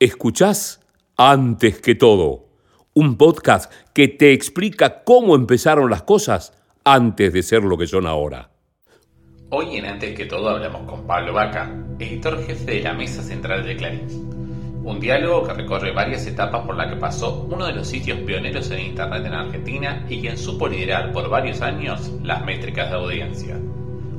Escuchás antes que todo, un podcast que te explica cómo empezaron las cosas antes de ser lo que son ahora. Hoy en Antes que todo hablamos con Pablo Vaca, editor jefe de la Mesa Central de Clarín. Un diálogo que recorre varias etapas por la que pasó uno de los sitios pioneros en Internet en Argentina y quien supo liderar por varios años las métricas de audiencia.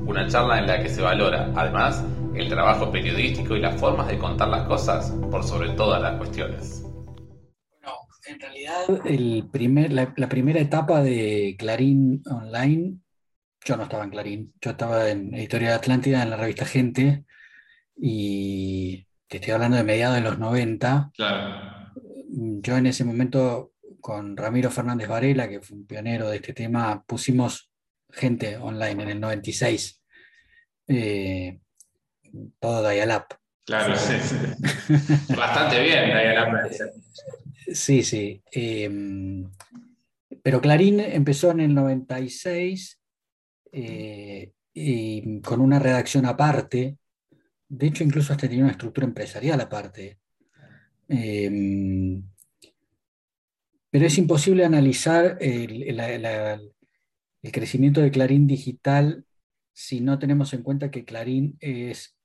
Una charla en la que se valora, además, el trabajo periodístico y las formas de contar las cosas por sobre todas las cuestiones. Bueno, en realidad el primer, la, primera etapa de Clarín Online, yo no estaba en Clarín, yo estaba en Editorial Atlántida, en la revista Gente, y te estoy hablando de mediados de los 90. Claro. Yo en ese momento con Ramiro Fernández Varela, que fue un pionero de este tema, pusimos gente online en el 96 eh, todo Dial-Up. Claro, sí, Bastante bien Dial-Up. Sí, sí. Em, pero Clarín empezó en el 96 eh, y con una redacción aparte. De hecho, incluso hasta tenía una estructura empresarial aparte. Em, pero es imposible analizar el, el, crecimiento de Clarín digital si no tenemos en cuenta que Clarín es,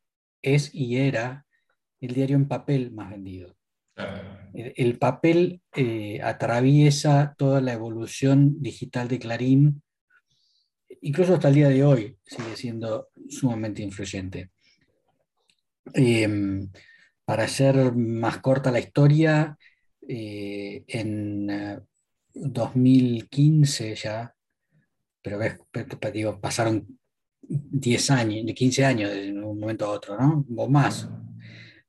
es y era el diario en papel más vendido. El, papel eh, atraviesa toda la evolución digital de Clarín, incluso hasta el día de hoy sigue siendo sumamente influyente. Em, para hacer más corta la historia, eh, en 2015 eh, ya, pero ves, digo, pasaron 10 años, 15 años de un momento a otro, ¿no? O más.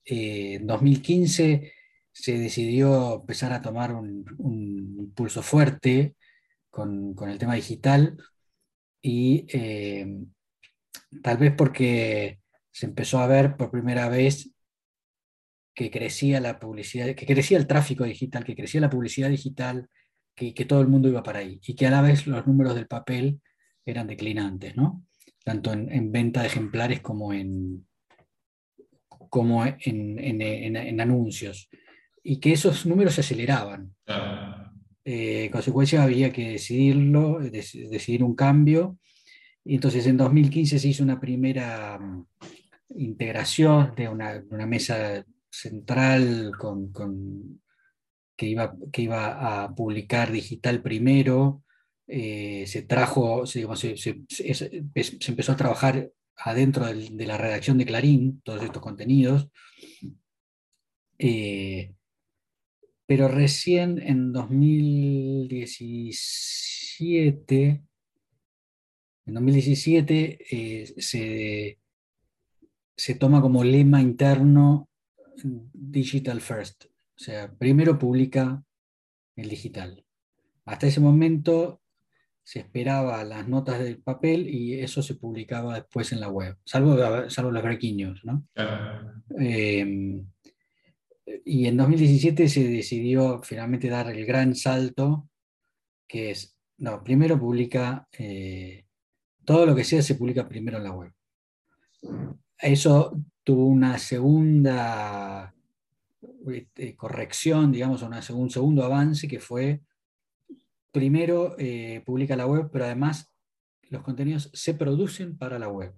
Eh, en 2015 se decidió empezar a tomar un, un impulso fuerte con, el tema digital y eh, tal vez porque se empezó a ver por primera vez que crecía la publicidad, que crecía el tráfico digital, que crecía la publicidad digital, que, que todo el mundo iba para ahí y que a la vez los números del papel eran declinantes, ¿no? Tanto en, venta de ejemplares como en, como en, anuncios, y que esos números se aceleraban. Eh, en consecuencia había que decidirlo, decidir un cambio, y entonces en 2015 se hizo una primera mm, integración de una, mesa central con, que, iba, que iba a publicar digital primero, eh, se trajo, se, empezó a trabajar adentro de la redacción de Clarín, todos estos contenidos, eh, pero recién en 2017, en 2017 eh, se, se toma como lema interno Digital First, o sea, primero publica el digital. Hasta ese momento se esperaba las notas del papel y eso se publicaba después en la web, salvo, salvo los brequiños. ¿no? Em, y en 2017 se decidió finalmente dar el gran salto, que es, no, primero publica, eh, todo lo que sea se publica primero en la web. Eso tuvo una segunda este, corrección, digamos, una, un segundo avance que fue primero eh, publica la web, pero además los contenidos se producen para la web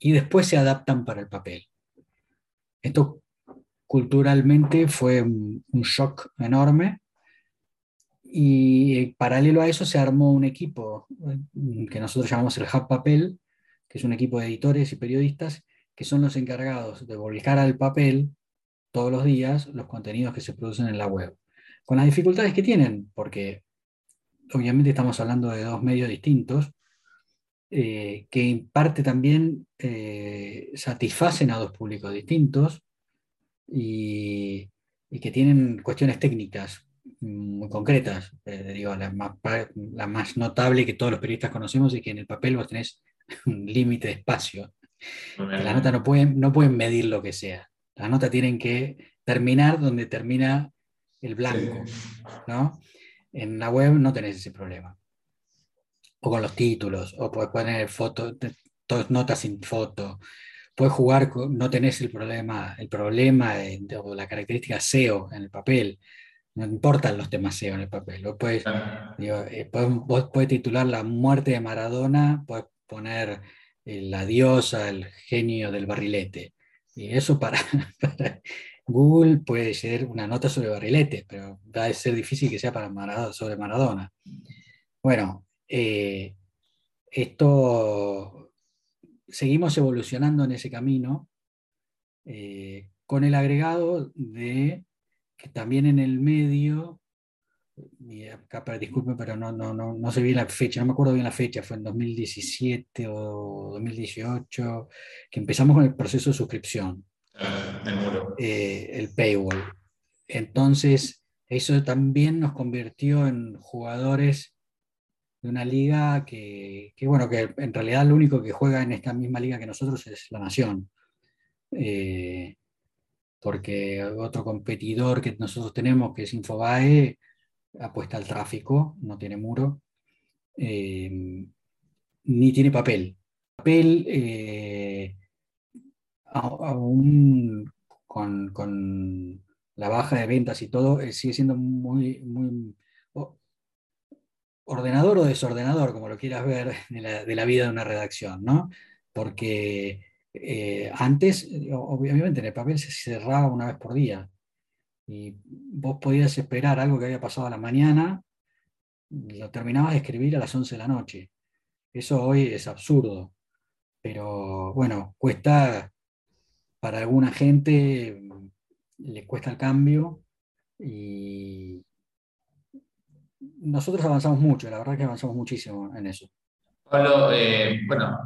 y después se adaptan para el papel. Esto culturalmente fue un, shock enorme y eh, paralelo a eso se armó un equipo eh, que nosotros llamamos el Hub Papel, que es un equipo de editores y periodistas que son los encargados de volcar al papel todos los días los contenidos que se producen en la web. Con las dificultades que tienen, porque obviamente estamos hablando de dos medios distintos, eh, que en parte también eh, satisfacen a dos públicos distintos y, que tienen cuestiones técnicas muy concretas. Eh, digo, la más, notable que todos los periodistas conocemos es que en el papel vos tenés un límite de espacio. Las notas no pueden, no pueden medir lo que sea. Las notas tienen que terminar donde termina el blanco. ¿no? En la web no tenés ese problema. O con los títulos, o puedes poner fotos, notas sin foto. puedes jugar, no tenés el problema, el problema o la característica SEO en el papel. No importan los temas SEO en el papel. Vos puedes, eh, vos puedes titular La muerte de Maradona, puedes poner la diosa, el genio del barrilete. Y eso para, Google puede ser una nota sobre barrilete, pero va a ser difícil que sea para Maradona, sobre Maradona. Bueno, eh, esto seguimos evolucionando en ese camino eh, con el agregado de que también en el medio, y acá disculpen, pero no, no, no, no sé bien la fecha, no me acuerdo bien la fecha, fue en 2017 o 2018, que empezamos con el proceso de suscripción, eh, el paywall. Entonces, eso también nos convirtió en jugadores de una liga que, bueno, que en realidad lo único que juega en esta misma liga que nosotros es la Nación. Eh, porque otro competidor que nosotros tenemos, que es Infobae, apuesta al tráfico, no tiene muro, eh, ni tiene papel. Papel, eh, aún con, la baja de ventas y todo, sigue siendo muy, muy ordenador o desordenador, como lo quieras ver, de la, vida de una redacción, ¿no? Porque eh, antes, obviamente, en el papel se cerraba una vez por día y vos podías esperar algo que había pasado a la mañana, lo terminabas de escribir a las 11 de la noche. Eso hoy es absurdo, pero bueno, cuesta, para alguna gente le cuesta el cambio y, nosotros avanzamos mucho, la verdad que avanzamos muchísimo en eso. Pablo, eh, bueno,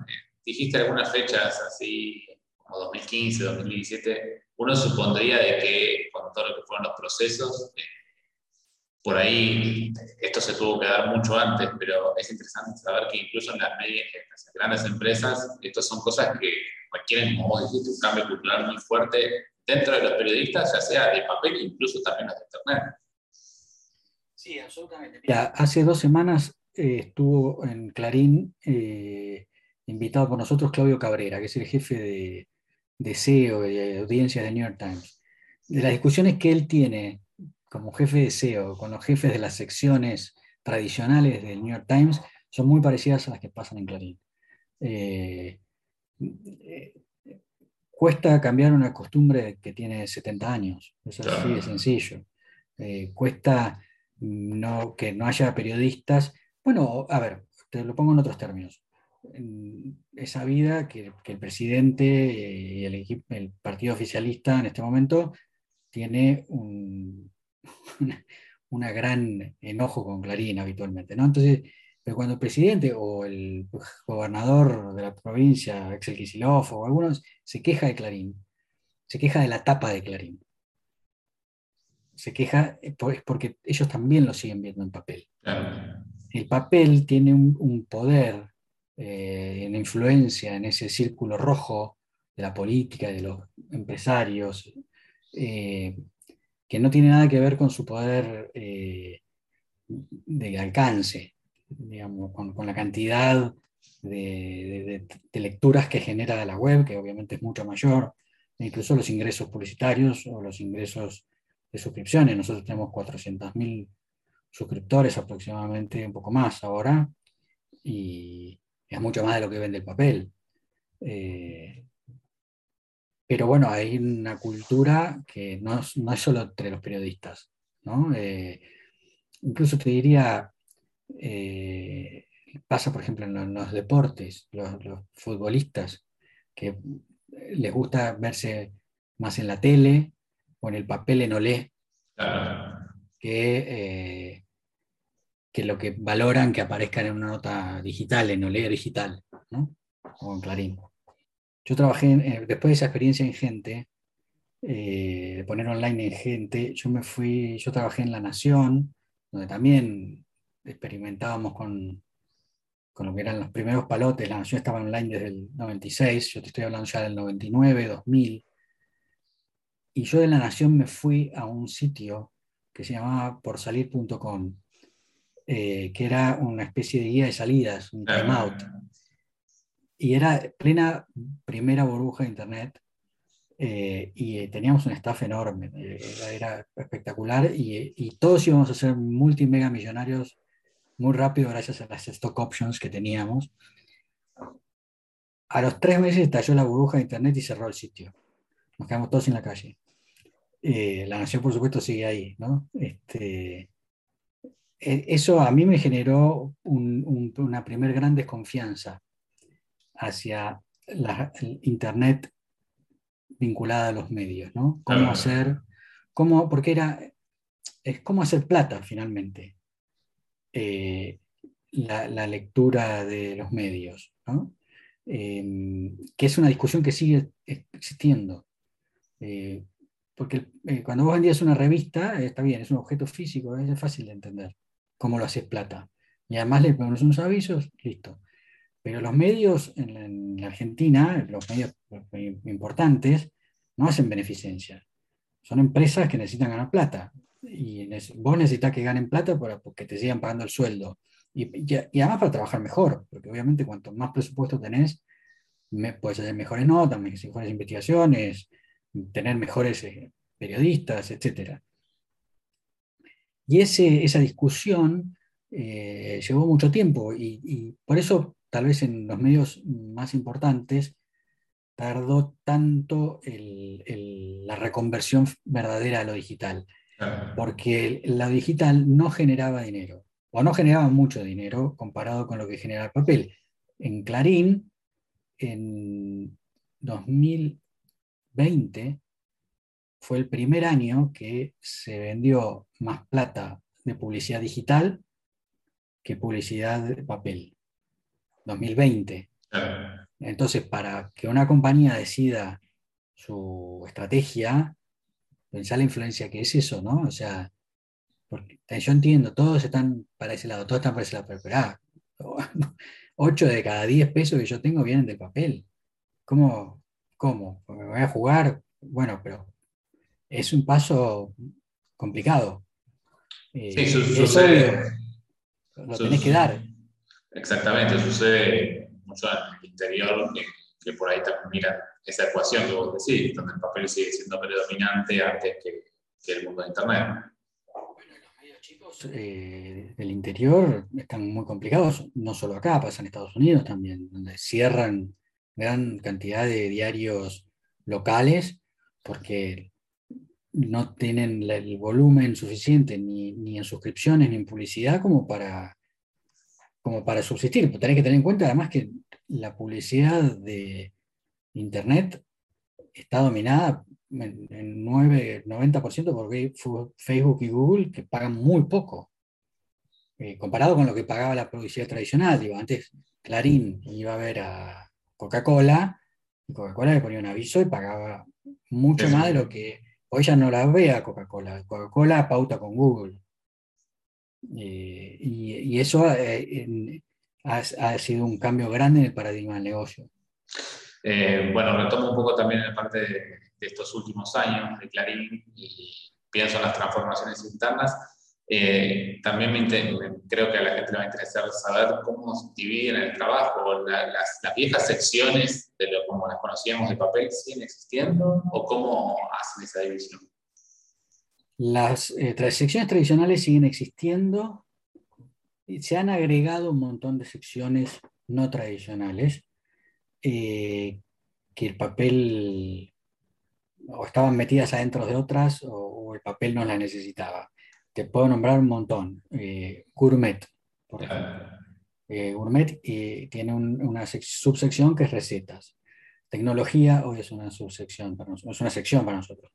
dijiste algunas fechas así como 2015, 2017. Uno supondría de que con todo lo que fueron los procesos, eh, por ahí esto se tuvo que dar mucho antes, pero es interesante saber que incluso en las, medias, en las grandes empresas, estas son cosas que requieren, como vos dijiste, un cambio cultural muy fuerte dentro de los periodistas, ya sea de papel, incluso también los de Internet. Sí, absolutamente. hace dos semanas eh, estuvo en Clarín eh, invitado por nosotros Claudio Cabrera, que es el jefe de, de SEO y de audiencia de New York Times. De las discusiones que él tiene como jefe de SEO con los jefes de las secciones tradicionales del New York Times son muy parecidas a las que pasan en Clarín. Eh, cuesta cambiar una costumbre que tiene 70 años, eso así de sencillo. cuesta no, que no haya periodistas. Bueno, a ver, te lo pongo en otros términos. esa vida que, el presidente y el, el, partido oficialista en este momento tiene un una gran enojo con Clarín habitualmente. ¿no? Entonces, pero cuando el presidente o el gobernador de la provincia, Axel Kicillof o algunos, se queja de Clarín, se queja de la tapa de Clarín se queja es porque ellos también lo siguen viendo en papel. El papel tiene un, poder, eh, una influencia en ese círculo rojo de la política, de los empresarios, eh, que no tiene nada que ver con su poder eh, de alcance, digamos, con, la cantidad de, de, lecturas que genera la web, que obviamente es mucho mayor, incluso los ingresos publicitarios o los ingresos de suscripciones. Nosotros tenemos 400.000 suscriptores aproximadamente, un poco más ahora, y es mucho más de lo que vende el papel. Eh, pero bueno, hay una cultura que no, es solo entre los periodistas. Eh, incluso te diría, eh, pasa por ejemplo en los, deportes, los, los, futbolistas, que les gusta verse más en la tele o en el papel en olé, que, eh, que lo que valoran que aparezcan en una nota digital, en olé digital, ¿no? o en Clarín. Yo trabajé, eh, después de esa experiencia en gente, eh, de poner online en gente, yo me fui, yo trabajé en La Nación, donde también experimentábamos con, con lo que eran los primeros palotes. La Nación estaba online desde el 96, yo te estoy hablando ya del 99, 2000. Y yo de la Nación me fui a un sitio que se llamaba porsalir.com, eh, que era una especie de guía de salidas, un timeout. Y era plena primera burbuja de Internet. eh, y teníamos un staff enorme, eh, era, era espectacular y, y todos íbamos a ser multimega millonarios muy rápido gracias a las stock options que teníamos. A los tres meses estalló la burbuja de internet y cerró el sitio. Nos quedamos todos en la calle. Eh, la nación, por supuesto, sigue ahí, ¿no? Este, e- eso a mí me generó un- un- una primer gran desconfianza hacia la, el internet vinculada a los medios, ¿no? Cómo hacer, cómo, porque era, es cómo hacer plata finalmente. Eh, la, la lectura de los medios, ¿no? Eh, que es una discusión que sigue existiendo. Eh, porque eh, cuando vos vendías una revista, está bien, es un objeto físico, es fácil de entender cómo lo haces plata. Y además le pones unos avisos, listo. Pero los medios en la, en la Argentina, los medios importantes, no hacen beneficencia. Son empresas que necesitan ganar plata. Y vos necesitas que ganen plata para que te sigan pagando el sueldo. Y, además para trabajar mejor, porque obviamente cuanto más presupuesto tenés, me- puedes hacer mejores notas, mejores investigaciones, tener mejores eh, periodistas, etc. Y ese, esa discusión eh, llevó mucho tiempo y por eso tal vez en los medios más importantes tardó tanto el- el- la reconversión verdadera a lo digital, porque lo digital no generaba dinero, o no generaba mucho dinero comparado con lo que genera el papel. En Clarín, en 2020, fue el primer año que se vendió más plata de publicidad digital que publicidad de papel. 2020. Claro. Entonces, para que una compañía decida su estrategia, pensar la influencia que es eso, ¿no? O sea, porque eh, yo entiendo, todos están para ese lado, todos están para ese lado, pero, pero, ah, 8 de cada 10 pesos que yo tengo vienen del papel. ¿Cómo? ¿Cómo? ¿Me voy a jugar? Bueno, pero es un paso complicado. Eh, Sí, su- y es obvio, lo tenés que dar. Exactamente, sucede mucho en el interior que, por ahí también miran esa ecuación que vos decís, donde el papel sigue siendo predominante antes que, el mundo de Internet. Los medios chicos eh, del interior están muy complicados, no solo acá, pasa en Estados Unidos también, donde cierran gran cantidad de diarios locales porque no tienen el volumen suficiente ni, ni en suscripciones ni en publicidad como para, como para subsistir. Pero tenés que tener en cuenta además que la publicidad de Internet está dominada en, en 9, 90% por Facebook y Google, que pagan muy poco. Eh, comparado con lo que pagaba la publicidad tradicional. Digo, antes Clarín iba a ver a Coca-Cola, y Coca-Cola le ponía un aviso y pagaba mucho sí. más de lo que hoy ya no la ve a Coca-Cola. Coca-Cola pauta con Google. Eh, y, y eso eh, ha, ha sido un cambio grande en el paradigma del negocio. Eh, bueno, retomo un poco también la parte de, de estos últimos años de Clarín y pienso en las transformaciones internas. Eh, también me inte- me- creo que a la gente le va a interesar saber cómo se dividen el trabajo. La- las, las viejas secciones, de lo, como las conocíamos de papel, siguen existiendo o cómo hacen esa división. Las eh, secciones tradicionales siguen existiendo y se han agregado un montón de secciones no tradicionales eh, que el papel o estaban metidas adentro de otras o, o el papel no las necesitaba. Te puedo nombrar un montón. Eh, Gourmet, por ejemplo. Eh, Gourmet eh, tiene un- una sec- subsección que es recetas. Tecnología hoy es una subsección para nosotros, es una sección para nosotros.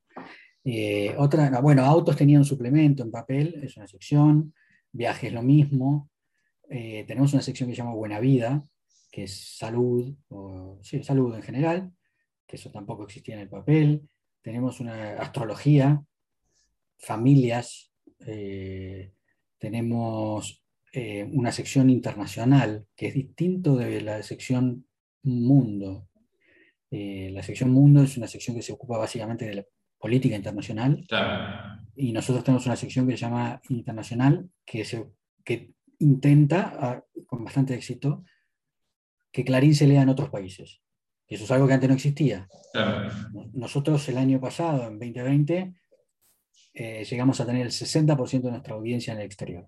Eh, otra, no, bueno, autos tenían un suplemento en papel, es una sección. Viajes lo mismo. Eh, tenemos una sección que se llama Buena Vida, que es salud, o, sí, salud en general, que eso tampoco existía en el papel. Tenemos una astrología, familias, eh, tenemos una sección internacional, que es distinto de la sección mundo. La sección mundo es una sección que se ocupa básicamente de la política internacional Claro. y nosotros tenemos una sección que se llama internacional, que, se, que intenta, ah, con bastante éxito, que Clarín se lea en otros países. Y eso es algo que antes no existía. Nosotros el año pasado, en 2020, eh, llegamos a tener el 60% de nuestra audiencia en el exterior.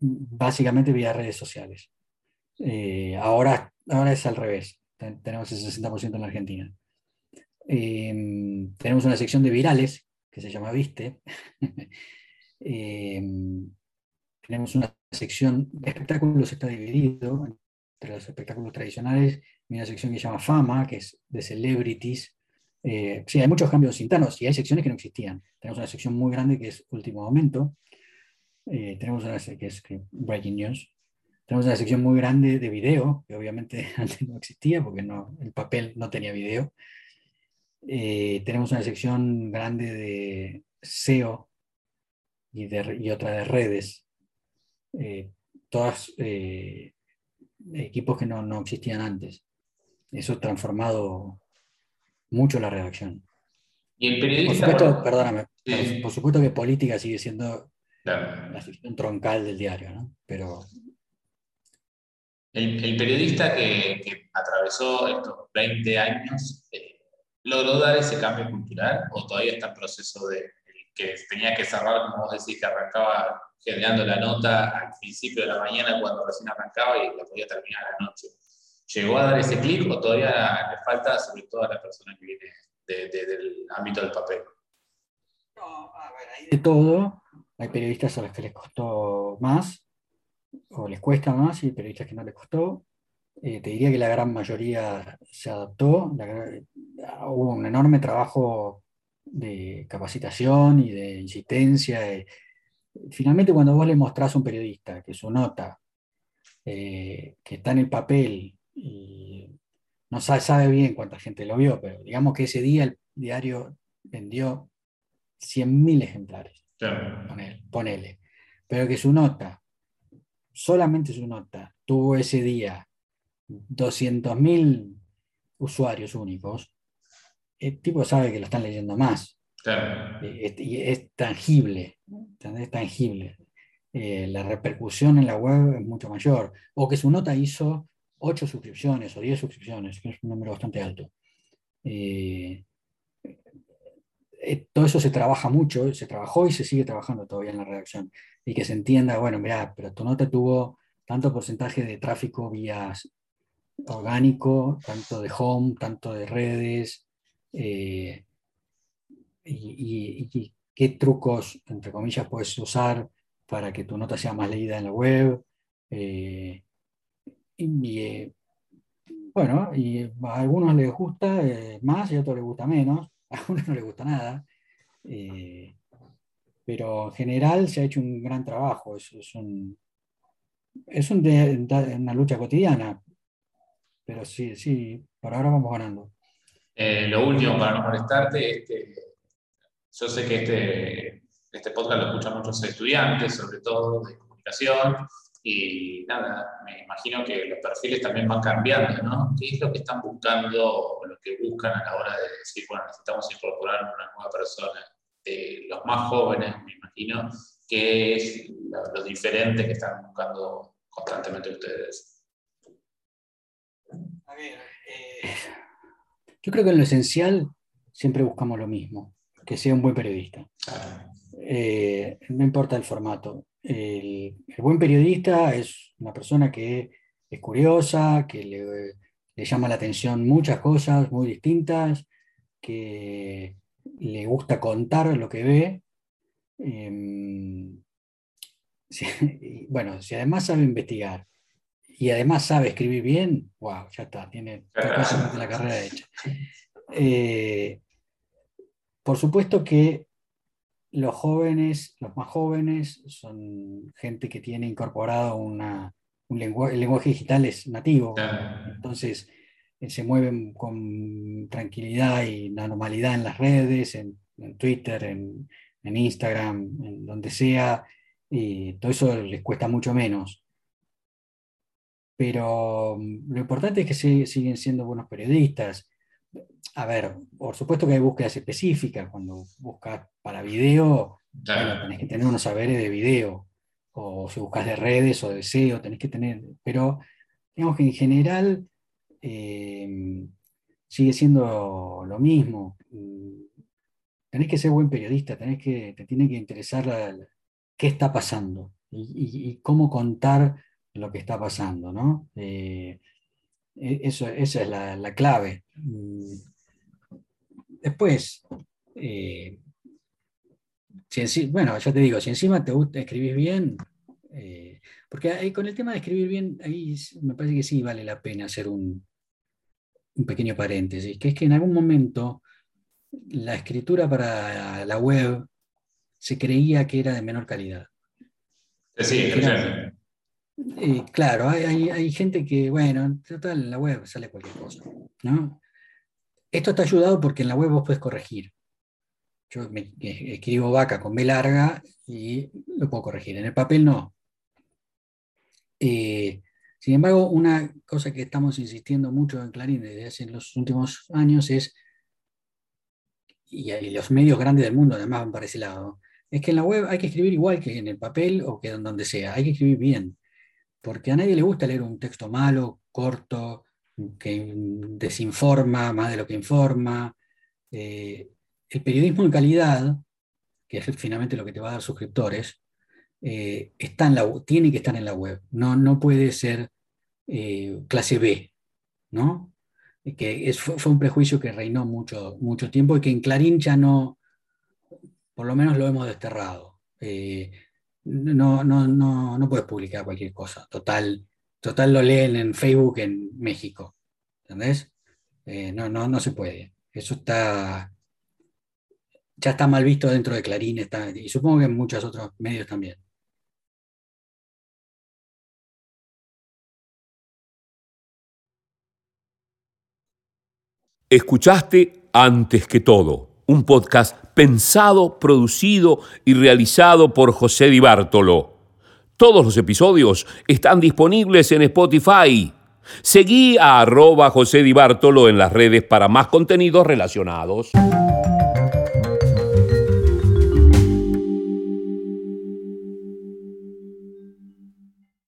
Básicamente vía redes sociales. Eh, ahora, ahora es al revés. tenemos el 60% en la Argentina. Em, tenemos una sección de virales que se llama Viste. Em, tenemos una sección de espectáculos, está dividido entre los espectáculos tradicionales y una sección que se llama Fama, que es de celebrities. Eh, sí, hay muchos cambios internos y hay secciones que no existían. Tenemos una sección muy grande que es Último Momento. Eh, tenemos una que es Breaking News. Tenemos una sección muy grande de video, que obviamente antes no existía porque no, el papel no tenía video. Eh, tenemos una sección grande de SEO y, de, otra de redes. Eh, todas eh, equipos que no, existían antes. Eso ha transformado mucho la redacción. Y el periodista. Por supuesto, perdóname, por, supuesto que política sigue siendo la sección troncal del diario, ¿no? Pero. El, periodista que, que, atravesó estos 20 años, ¿Logró dar ese cambio cultural o todavía está en proceso de que tenía que cerrar, como vos decís, que arrancaba generando la nota al principio de la mañana cuando recién arrancaba y la podía terminar a la noche? ¿Llegó a dar ese clic o todavía le falta, sobre todo a la persona que viene del ámbito del papel? No, a ver, hay de todo. Hay periodistas a los que les costó más o les cuesta más y periodistas que no les costó. Eh, te diría que la gran mayoría se adaptó. hubo un enorme trabajo de capacitación y de insistencia. finalmente, cuando vos le mostrás a un periodista que su nota, eh, que está en el papel, y no sabe, sabe, bien cuánta gente lo vio, pero digamos que ese día el diario vendió 100.000 ejemplares. ponele. Pero que su nota, solamente su nota, tuvo ese día 200.000 usuarios únicos, el tipo sabe que lo están leyendo más. Eh, y es, tangible, es tangible. Eh, la repercusión en la web es mucho mayor. O que su nota hizo 8 suscripciones o 10 suscripciones, que es un número bastante alto. Eh, todo eso se trabaja mucho, se trabajó y se sigue trabajando todavía en la redacción. Y que se entienda, bueno, mira, pero tu nota tuvo tanto porcentaje de tráfico vía orgánico, tanto de home, tanto de redes, eh, y, qué trucos, entre comillas, puedes usar para que tu nota sea más leída en la web. Eh, y, eh, bueno, y a algunos les gusta más y a otros les gusta menos, a algunos no les gusta nada. pero en general se ha hecho un gran trabajo, es, es, un, es una lucha cotidiana, pero sí, sí, por ahora vamos ganando. Eh, lo último, para no molestarte, yo sé que este, este podcast lo escuchan muchos estudiantes, sobre todo de comunicación, y nada, me imagino que los perfiles también van cambiando, ¿no? ¿Qué es lo que están buscando o lo que buscan a la hora de decir, bueno, necesitamos incorporar una nueva persona? De los más jóvenes, me imagino, ¿qué es lo, lo diferente que están buscando constantemente ustedes? Eh, yo creo que en lo esencial siempre buscamos lo mismo, que sea un buen periodista. Eh, no importa el formato. El, buen periodista es una persona que es curiosa, que le, llama la atención muchas cosas muy distintas, que le gusta contar lo que ve. Em, bueno, si además sabe investigar y además sabe escribir bien, wow, ya está, tiene la carrera hecha. Eh, por supuesto que los jóvenes, los más jóvenes, son gente que tiene incorporado una, un lenguaje, el lenguaje digital es nativo, entonces eh, se mueven con tranquilidad y normalidad en las redes, en, Twitter, en, en, Instagram, en donde sea, y todo eso les cuesta mucho menos pero mm, lo importante es que siguen siendo buenos periodistas. A ver, por supuesto que hay búsquedas específicas. Cuando buscas para video, tenés que tener unos saberes de video. O si buscas de redes o de SEO, tenés que tener. Pero digamos que en general eh, sigue siendo lo mismo. Tenés que ser buen periodista, tenés que, te tiene que interesar qué está pasando y, cómo contar lo que está pasando, ¿no? Eh, e, eso, esa es la, clave. Mm. Después, eh, bueno, ya te digo, si encima te gusta escribir bien, eh, porque ahí, con el tema de escribir bien, ahí me parece que sí vale la pena hacer un, un pequeño paréntesis, que es que en algún momento la escritura para la web se creía que era de menor calidad. Sí, eh, claro, hay, gente que, bueno, en total, en la web sale cualquier cosa. ¿no? Esto está ayudado porque en la web vos puedes corregir. Yo escribo vaca con B larga y lo puedo corregir. En el papel no. Eh, sin embargo, una cosa que estamos insistiendo mucho en Clarín desde hace los últimos años es, y los medios grandes del mundo además van para ese lado, es que en la web hay que escribir igual que en el papel o que en donde sea, hay que escribir bien, porque a nadie le gusta leer un texto malo, corto, que desinforma más de lo que informa. Eh, el periodismo de calidad, que es finalmente lo que te va a dar suscriptores, eh, está en la, tiene que estar en la web, no, no puede ser eh, clase B, ¿no? Que fue, un prejuicio que reinó mucho, mucho tiempo y que en Clarín ya no, por lo menos lo hemos desterrado. No, no, no, no puedes publicar cualquier cosa. Total, total lo leen en Facebook en México. ¿Entendés? Eh, no, no, no se puede. Eso está. Ya está mal visto dentro de Clarín, está, y supongo que en muchos otros medios también. Escuchaste antes que todo un podcast pensado, producido y realizado por José Di Bartolo. Todos los episodios están disponibles en Spotify. Seguí a arroba José Di Bartolo en las redes para más contenidos relacionados.